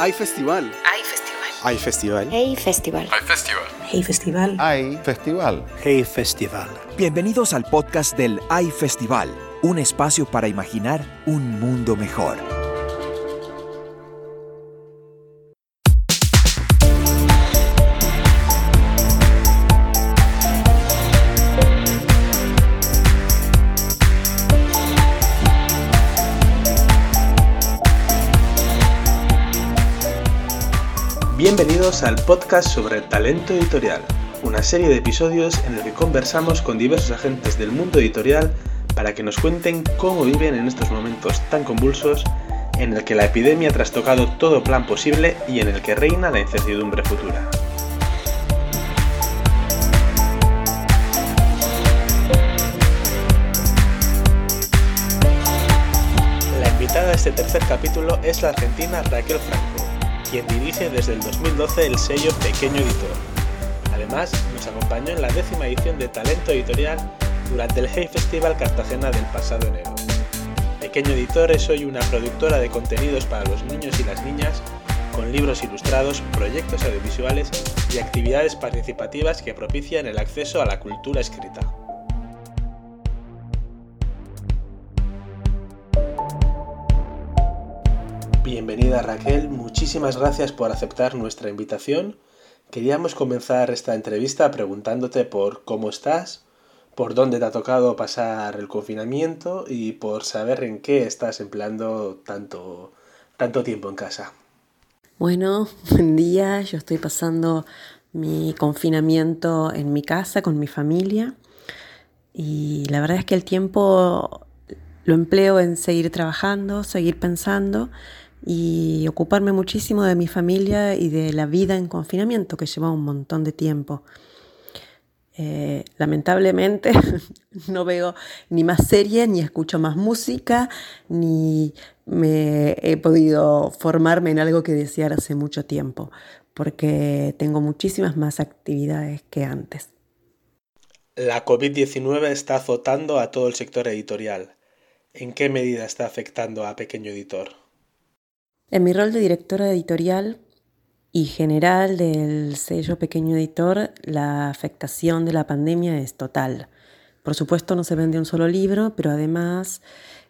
Hay festival. Hay festival. Hay festival. Hey Festival. Hay festival. Hey Festival. Hay festival. Hey Festival. Bienvenidos al podcast del Hay Festival, un espacio para imaginar un mundo mejor. Bienvenidos al podcast sobre talento editorial, una serie de episodios en el que conversamos con diversos agentes del mundo editorial para que nos cuenten cómo viven en estos momentos tan convulsos en el que la epidemia ha trastocado todo plan posible y en el que reina la incertidumbre futura. La invitada de este tercer capítulo es la argentina Raquel Franco, quien dirige desde el 2012 el sello Pequeño Editor. Además, nos acompañó en la décima edición de Talento Editorial durante el Hey Festival Cartagena del pasado enero. Pequeño Editor es hoy una productora de contenidos para los niños y las niñas, con libros ilustrados, proyectos audiovisuales y actividades participativas que propician el acceso a la cultura escrita. Bienvenida Raquel, muchísimas gracias por aceptar nuestra invitación. Queríamos comenzar esta entrevista preguntándote por cómo estás, por dónde te ha tocado pasar el confinamiento y por saber en qué estás empleando tanto, tanto tiempo en casa. Bueno, buen día. Yo estoy pasando mi confinamiento en mi casa con mi familia y la verdad es que el tiempo lo empleo en seguir trabajando, seguir pensando y ocuparme muchísimo de mi familia y de la vida en confinamiento que lleva un montón de tiempo. Eh, lamentablemente no veo ni más series, ni escucho más música, ni me he podido formarme en algo que desear hace mucho tiempo, porque tengo muchísimas más actividades que antes. La COVID-19 está azotando a todo el sector editorial. ¿En qué medida está afectando a Pequeño Editor? En mi rol de directora editorial y general del sello Pequeño Editor, la afectación de la pandemia es total. Por supuesto no se vende un solo libro, pero además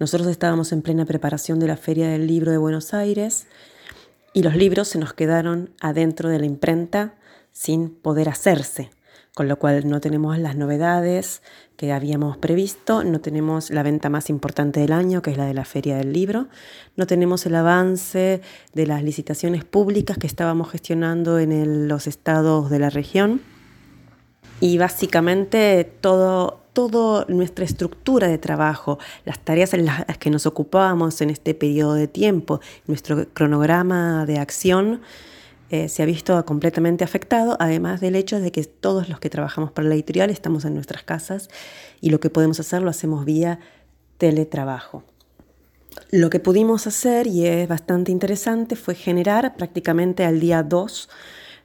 nosotros estábamos en plena preparación de la Feria del Libro de Buenos Aires y los libros se nos quedaron adentro de la imprenta sin poder hacerse con lo cual no tenemos las novedades que habíamos previsto, no tenemos la venta más importante del año, que es la de la Feria del Libro, no tenemos el avance de las licitaciones públicas que estábamos gestionando en los estados de la región. Y básicamente todo, toda nuestra estructura de trabajo, las tareas en las que nos ocupábamos en este periodo de tiempo, nuestro cronograma de acción, eh, se ha visto completamente afectado, además del hecho de que todos los que trabajamos para la editorial estamos en nuestras casas y lo que podemos hacer lo hacemos vía teletrabajo. Lo que pudimos hacer, y es bastante interesante, fue generar prácticamente al día 2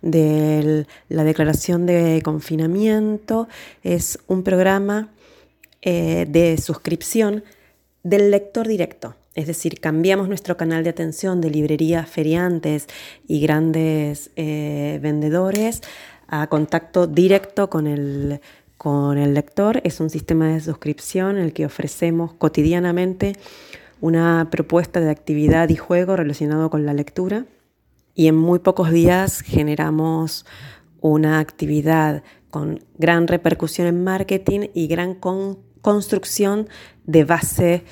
de la declaración de confinamiento, es un programa eh, de suscripción del lector directo. Es decir, cambiamos nuestro canal de atención de librerías feriantes y grandes eh, vendedores a contacto directo con el, con el lector. Es un sistema de suscripción en el que ofrecemos cotidianamente una propuesta de actividad y juego relacionado con la lectura y en muy pocos días generamos una actividad con gran repercusión en marketing y gran construcción de base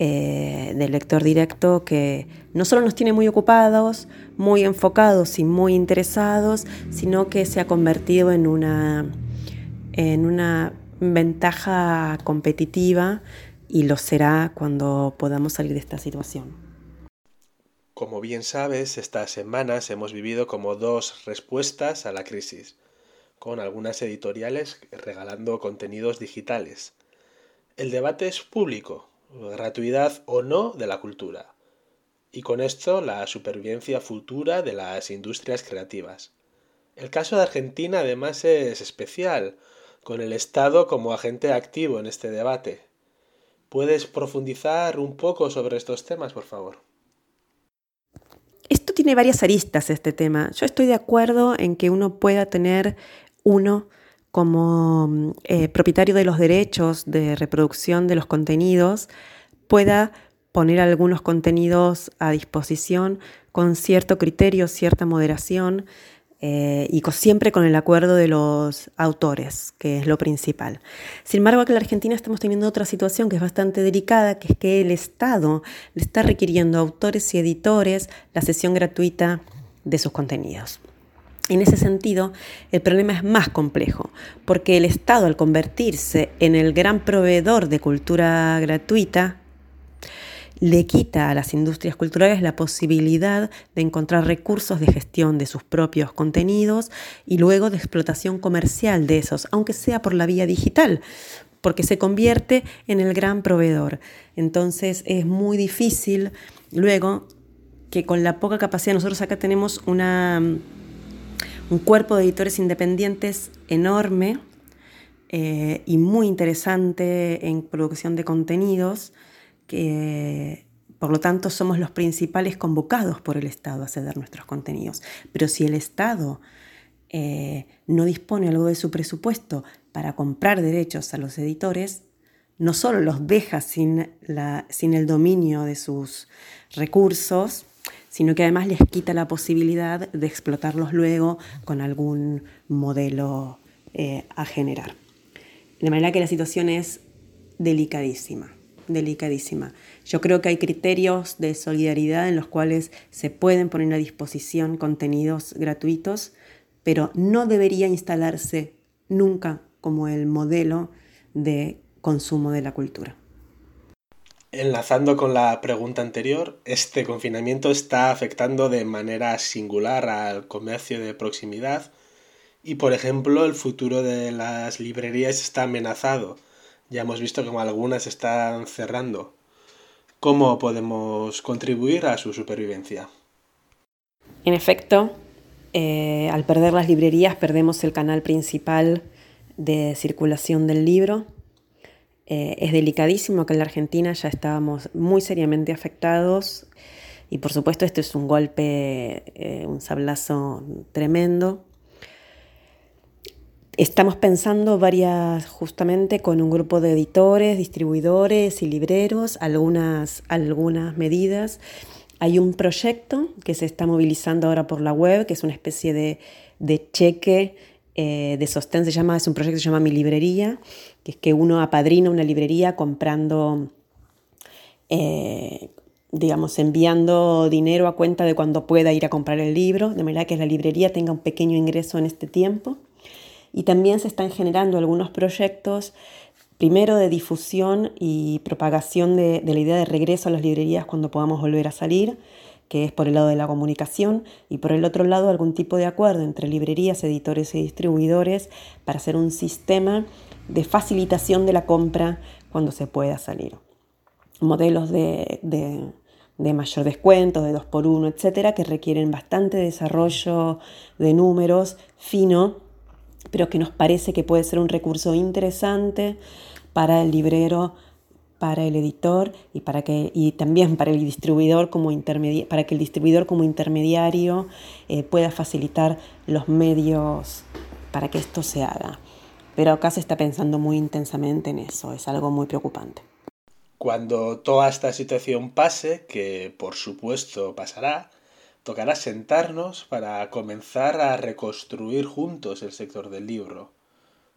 eh, del lector directo que no solo nos tiene muy ocupados, muy enfocados y muy interesados, sino que se ha convertido en una, en una ventaja competitiva y lo será cuando podamos salir de esta situación. Como bien sabes, estas semanas hemos vivido como dos respuestas a la crisis, con algunas editoriales regalando contenidos digitales. El debate es público, gratuidad o no de la cultura, y con esto la supervivencia futura de las industrias creativas. El caso de Argentina además es especial, con el Estado como agente activo en este debate. ¿Puedes profundizar un poco sobre estos temas, por favor? tiene varias aristas este tema. Yo estoy de acuerdo en que uno pueda tener uno como eh, propietario de los derechos de reproducción de los contenidos, pueda poner algunos contenidos a disposición con cierto criterio, cierta moderación, eh, y siempre con el acuerdo de los autores, que es lo principal. Sin embargo, aquí en la Argentina estamos teniendo otra situación que es bastante delicada, que es que el Estado le está requiriendo a autores y editores la sesión gratuita de sus contenidos. En ese sentido, el problema es más complejo, porque el Estado, al convertirse en el gran proveedor de cultura gratuita, le quita a las industrias culturales la posibilidad de encontrar recursos de gestión de sus propios contenidos y luego de explotación comercial de esos, aunque sea por la vía digital, porque se convierte en el gran proveedor. Entonces es muy difícil luego que con la poca capacidad, nosotros acá tenemos una, un cuerpo de editores independientes enorme eh, y muy interesante en producción de contenidos, que por lo tanto somos los principales convocados por el Estado a ceder nuestros contenidos. Pero si el Estado eh, no dispone algo de su presupuesto para comprar derechos a los editores, no solo los deja sin, la, sin el dominio de sus recursos, sino que además les quita la posibilidad de explotarlos luego con algún modelo eh, a generar. De manera que la situación es delicadísima delicadísima. Yo creo que hay criterios de solidaridad en los cuales se pueden poner a disposición contenidos gratuitos, pero no debería instalarse nunca como el modelo de consumo de la cultura. Enlazando con la pregunta anterior, este confinamiento está afectando de manera singular al comercio de proximidad y, por ejemplo, el futuro de las librerías está amenazado ya hemos visto como algunas están cerrando. ¿Cómo podemos contribuir a su supervivencia? En efecto, eh, al perder las librerías perdemos el canal principal de circulación del libro. Eh, es delicadísimo que en la Argentina ya estábamos muy seriamente afectados y por supuesto esto es un golpe, eh, un sablazo tremendo. Estamos pensando varias, justamente con un grupo de editores, distribuidores y libreros, algunas, algunas medidas. Hay un proyecto que se está movilizando ahora por la web, que es una especie de, cheque eh, de sostén, se llama, es un proyecto que se llama Mi Librería, que es que uno apadrina una librería comprando, eh, digamos, enviando dinero a cuenta de cuando pueda ir a comprar el libro, de manera que la librería tenga un pequeño ingreso en este tiempo. Y también se están generando algunos proyectos, primero de difusión y propagación de, la idea de regreso a las librerías cuando podamos volver a salir, que es por el lado de la comunicación, y por el otro lado algún tipo de acuerdo entre librerías, editores y distribuidores para hacer un sistema de facilitación de la compra cuando se pueda salir. Modelos de, de mayor descuento, de 2x1, etcétera, que requieren bastante desarrollo de números fino pero que nos parece que puede ser un recurso interesante para el librero, para el editor y, para que, y también para el distribuidor como para que el distribuidor como intermediario eh, pueda facilitar los medios para que esto se haga. Pero acá se está pensando muy intensamente en eso, es algo muy preocupante. Cuando toda esta situación pase, que por supuesto pasará, tocará sentarnos para comenzar a reconstruir juntos el sector del libro.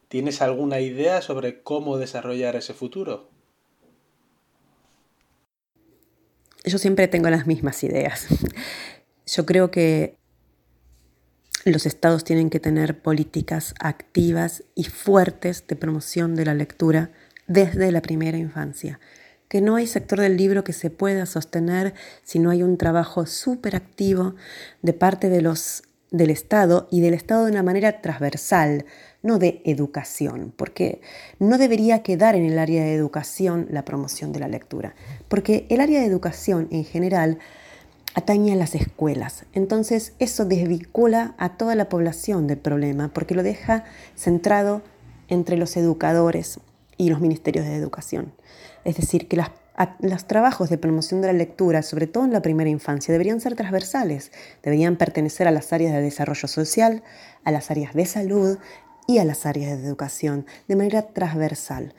¿Tienes alguna idea sobre cómo desarrollar ese futuro? Yo siempre tengo las mismas ideas. Yo creo que los estados tienen que tener políticas activas y fuertes de promoción de la lectura desde la primera infancia que no hay sector del libro que se pueda sostener si no hay un trabajo súper activo de parte de los, del Estado y del Estado de una manera transversal, no de educación, porque no debería quedar en el área de educación la promoción de la lectura, porque el área de educación en general atañe a las escuelas. Entonces eso desvincula a toda la población del problema, porque lo deja centrado entre los educadores y los ministerios de educación. Es decir, que las los trabajos de promoción de la lectura, sobre todo en la primera infancia, deberían ser transversales, deberían pertenecer a las áreas de desarrollo social, a las áreas de salud y a las áreas de educación, de manera transversal.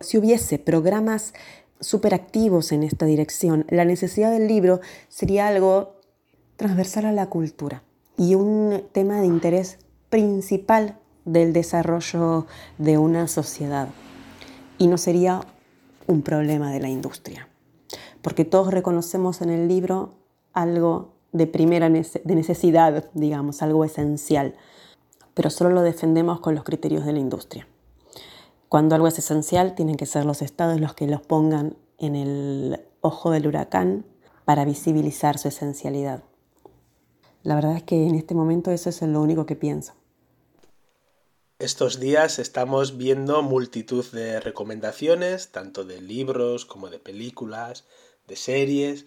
Si hubiese programas superactivos en esta dirección, la necesidad del libro sería algo transversal a la cultura y un tema de interés principal del desarrollo de una sociedad. Y no sería un problema de la industria, porque todos reconocemos en el libro algo de primera de necesidad, digamos, algo esencial, pero solo lo defendemos con los criterios de la industria. Cuando algo es esencial, tienen que ser los estados los que los pongan en el ojo del huracán para visibilizar su esencialidad. La verdad es que en este momento eso es lo único que pienso. Estos días estamos viendo multitud de recomendaciones, tanto de libros como de películas, de series,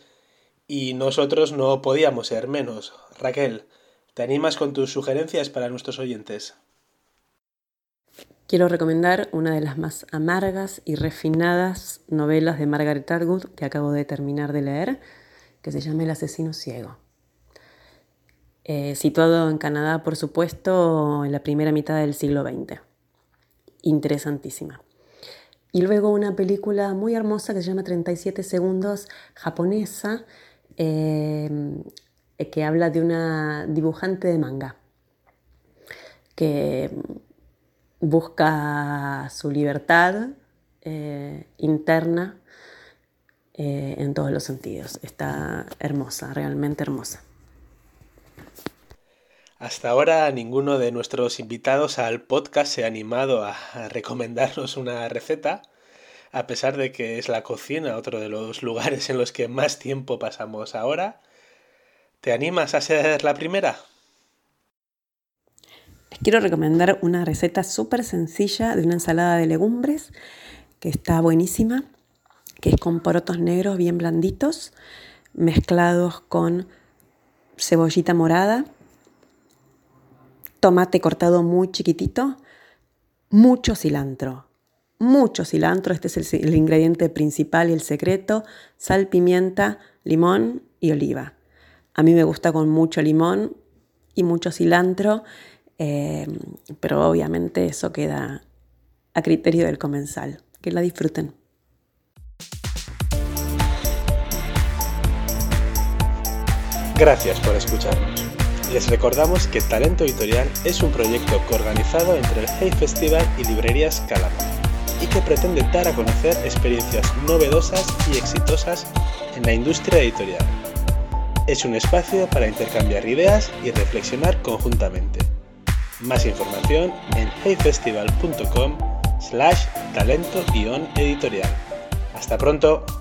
y nosotros no podíamos ser menos. Raquel, ¿te animas con tus sugerencias para nuestros oyentes? Quiero recomendar una de las más amargas y refinadas novelas de Margaret Atwood que acabo de terminar de leer, que se llama El asesino ciego. Eh, situado en Canadá, por supuesto, en la primera mitad del siglo XX. Interesantísima. Y luego una película muy hermosa que se llama 37 segundos, japonesa, eh, que habla de una dibujante de manga que busca su libertad eh, interna en todos los sentidos. Está hermosa, realmente hermosa. Hasta ahora ninguno de nuestros invitados al podcast se ha animado a, recomendarnos una receta, a pesar de que es la cocina otro de los lugares en los que más tiempo pasamos ahora. ¿Te animas a ser la primera? Les quiero recomendar una receta súper sencilla de una ensalada de legumbres que está buenísima, que es con porotos negros bien blanditos, mezclados con cebollita morada, tomate cortado muy chiquitito, mucho cilantro. Mucho cilantro, este es el, ingrediente principal y el secreto, sal, pimienta, limón y oliva. A mí me gusta con mucho limón y mucho cilantro, eh, pero obviamente eso queda a criterio del comensal. Que la disfruten. Gracias por escucharnos. Les recordamos que Talento Editorial es un proyecto coorganizado entre el Hey Festival y Librerías Calama y que pretende dar a conocer experiencias novedosas y exitosas en la industria editorial. Es un espacio para intercambiar ideas y reflexionar conjuntamente. Más información en heyfestival.com slash talento-editorial. Hasta pronto.